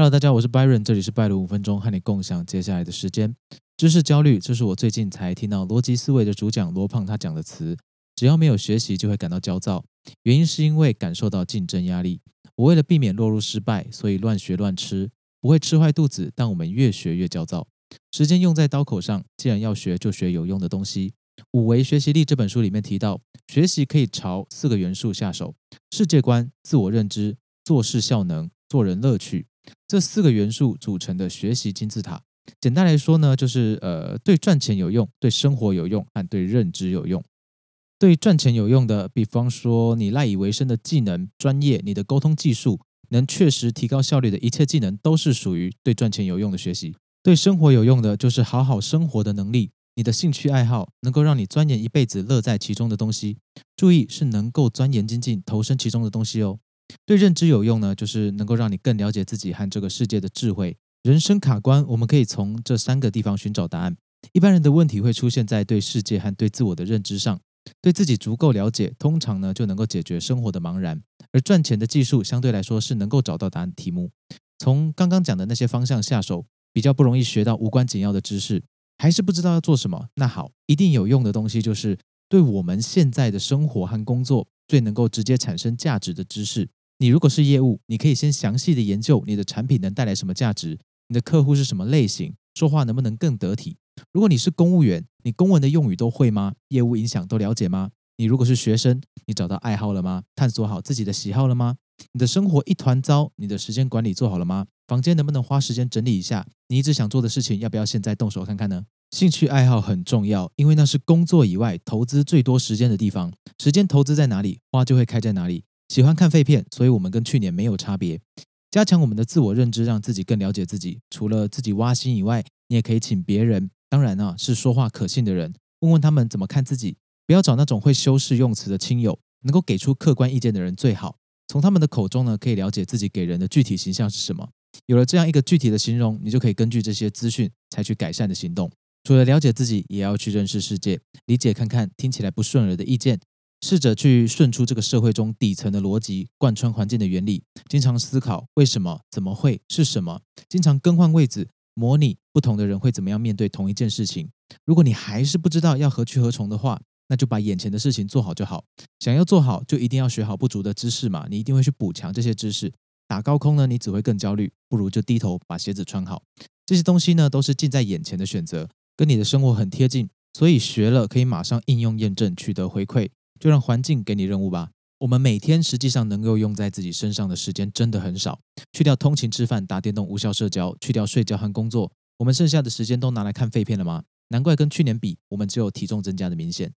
Hello，大家，我是 Byron，这里是拜伦五分钟，和你共享接下来的时间。知识焦虑，这是我最近才听到逻辑思维的主讲罗胖他讲的词。只要没有学习，就会感到焦躁，原因是因为感受到竞争压力。我为了避免落入失败，所以乱学乱吃，不会吃坏肚子。但我们越学越焦躁，时间用在刀口上。既然要学，就学有用的东西。《五维学习力》这本书里面提到，学习可以朝四个元素下手：世界观、自我认知、做事效能、做人乐趣。这四个元素组成的学习金字塔。简单来说呢，就是呃，对赚钱有用，对生活有用，和对认知有用。对赚钱有用的，比方说你赖以为生的技能、专业，你的沟通技术，能确实提高效率的一切技能，都是属于对赚钱有用的学习。对生活有用的，就是好好生活的能力，你的兴趣爱好，能够让你钻研一辈子、乐在其中的东西。注意，是能够钻研精进、投身其中的东西哦。对认知有用呢，就是能够让你更了解自己和这个世界的智慧。人生卡关，我们可以从这三个地方寻找答案。一般人的问题会出现在对世界和对自我的认知上。对自己足够了解，通常呢就能够解决生活的茫然。而赚钱的技术相对来说是能够找到答案题目。从刚刚讲的那些方向下手，比较不容易学到无关紧要的知识。还是不知道要做什么？那好，一定有用的东西就是对我们现在的生活和工作最能够直接产生价值的知识。你如果是业务，你可以先详细的研究你的产品能带来什么价值，你的客户是什么类型，说话能不能更得体。如果你是公务员，你公文的用语都会吗？业务影响都了解吗？你如果是学生，你找到爱好了吗？探索好自己的喜好了吗？你的生活一团糟，你的时间管理做好了吗？房间能不能花时间整理一下？你一直想做的事情，要不要现在动手看看呢？兴趣爱好很重要，因为那是工作以外投资最多时间的地方。时间投资在哪里，花就会开在哪里。喜欢看废片，所以我们跟去年没有差别。加强我们的自我认知，让自己更了解自己。除了自己挖心以外，你也可以请别人。当然呢，是说话可信的人，问问他们怎么看自己，不要找那种会修饰用词的亲友，能够给出客观意见的人最好。从他们的口中呢，可以了解自己给人的具体形象是什么。有了这样一个具体的形容，你就可以根据这些资讯采取改善的行动。除了了解自己，也要去认识世界，理解看看听起来不顺耳的意见，试着去顺出这个社会中底层的逻辑，贯穿环境的原理。经常思考为什么、怎么会、是什么，经常更换位置。模拟不同的人会怎么样面对同一件事情。如果你还是不知道要何去何从的话，那就把眼前的事情做好就好。想要做好，就一定要学好不足的知识嘛。你一定会去补强这些知识。打高空呢，你只会更焦虑。不如就低头把鞋子穿好。这些东西呢，都是近在眼前的选择，跟你的生活很贴近，所以学了可以马上应用验证，取得回馈。就让环境给你任务吧。我们每天实际上能够用在自己身上的时间真的很少。去掉通勤、吃饭、打电动、无效社交，去掉睡觉和工作，我们剩下的时间都拿来看废片了吗？难怪跟去年比，我们只有体重增加的明显。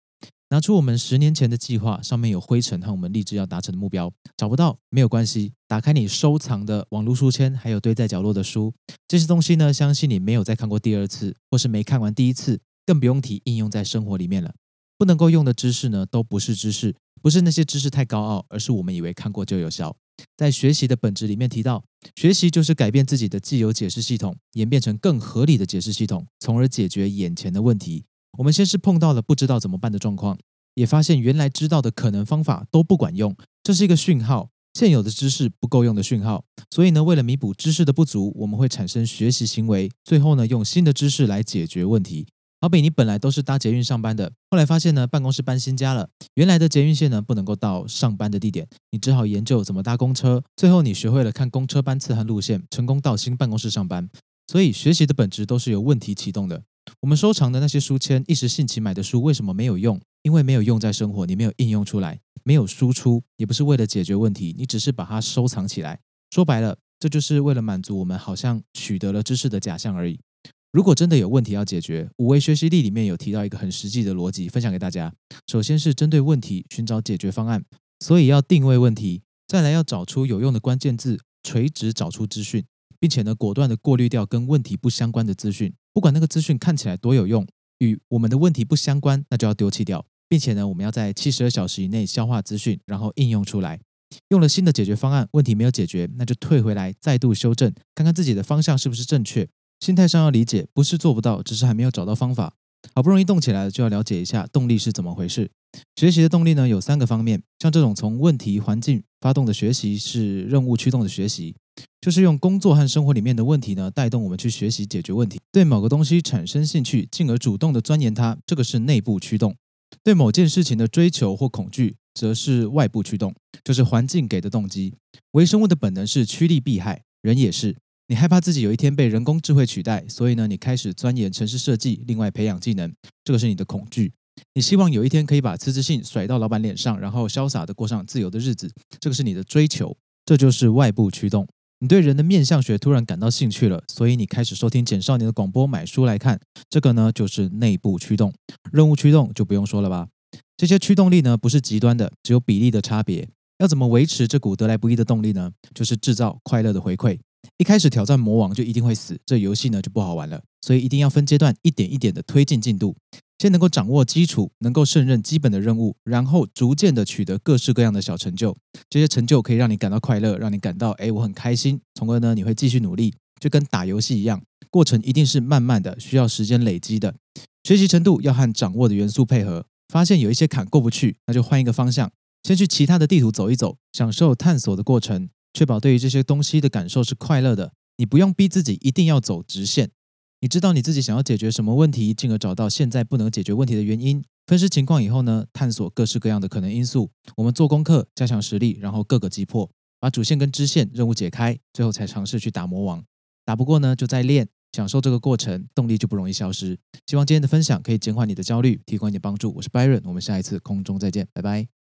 拿出我们十年前的计划，上面有灰尘和我们立志要达成的目标。找不到没有关系，打开你收藏的网络书签，还有堆在角落的书，这些东西呢，相信你没有再看过第二次，或是没看完第一次，更不用提应用在生活里面了。不能够用的知识呢，都不是知识。不是那些知识太高傲，而是我们以为看过就有效。在学习的本质里面提到，学习就是改变自己的既有解释系统，演变成更合理的解释系统，从而解决眼前的问题。我们先是碰到了不知道怎么办的状况，也发现原来知道的可能方法都不管用，这是一个讯号，现有的知识不够用的讯号。所以呢，为了弥补知识的不足，我们会产生学习行为，最后呢，用新的知识来解决问题。好比你本来都是搭捷运上班的，后来发现呢办公室搬新家了，原来的捷运线呢不能够到上班的地点，你只好研究怎么搭公车，最后你学会了看公车班次和路线，成功到新办公室上班。所以学习的本质都是由问题启动的。我们收藏的那些书签，一时兴起买的书，为什么没有用？因为没有用在生活，你没有应用出来，没有输出，也不是为了解决问题，你只是把它收藏起来。说白了，这就是为了满足我们好像取得了知识的假象而已。如果真的有问题要解决，五维学习力里面有提到一个很实际的逻辑，分享给大家。首先是针对问题寻找解决方案，所以要定位问题，再来要找出有用的关键字，垂直找出资讯，并且呢果断的过滤掉跟问题不相关的资讯。不管那个资讯看起来多有用，与我们的问题不相关，那就要丢弃掉，并且呢我们要在七十二小时以内消化资讯，然后应用出来。用了新的解决方案，问题没有解决，那就退回来再度修正，看看自己的方向是不是正确。心态上要理解，不是做不到，只是还没有找到方法。好不容易动起来了，就要了解一下动力是怎么回事。学习的动力呢，有三个方面。像这种从问题环境发动的学习是任务驱动的学习，就是用工作和生活里面的问题呢，带动我们去学习解决问题，对某个东西产生兴趣，进而主动的钻研它，这个是内部驱动；对某件事情的追求或恐惧，则是外部驱动，就是环境给的动机。微生物的本能是趋利避害，人也是。你害怕自己有一天被人工智慧取代，所以呢，你开始钻研城市设计，另外培养技能，这个是你的恐惧。你希望有一天可以把辞职信甩到老板脸上，然后潇洒的过上自由的日子，这个是你的追求，这就是外部驱动。你对人的面相学突然感到兴趣了，所以你开始收听简少年的广播，买书来看，这个呢就是内部驱动。任务驱动就不用说了吧，这些驱动力呢不是极端的，只有比例的差别。要怎么维持这股得来不易的动力呢？就是制造快乐的回馈。一开始挑战魔王就一定会死，这游戏呢就不好玩了。所以一定要分阶段，一点一点的推进进度，先能够掌握基础，能够胜任基本的任务，然后逐渐的取得各式各样的小成就。这些成就可以让你感到快乐，让你感到哎我很开心。从而呢你会继续努力，就跟打游戏一样，过程一定是慢慢的，需要时间累积的。学习程度要和掌握的元素配合。发现有一些坎过不去，那就换一个方向，先去其他的地图走一走，享受探索的过程。确保对于这些东西的感受是快乐的，你不用逼自己一定要走直线。你知道你自己想要解决什么问题，进而找到现在不能解决问题的原因。分析情况以后呢，探索各式各样的可能因素。我们做功课，加强实力，然后各个击破，把主线跟支线任务解开，最后才尝试去打魔王。打不过呢，就再练，享受这个过程，动力就不容易消失。希望今天的分享可以减缓你的焦虑，提供一点帮助。我是 Byron，我们下一次空中再见，拜拜。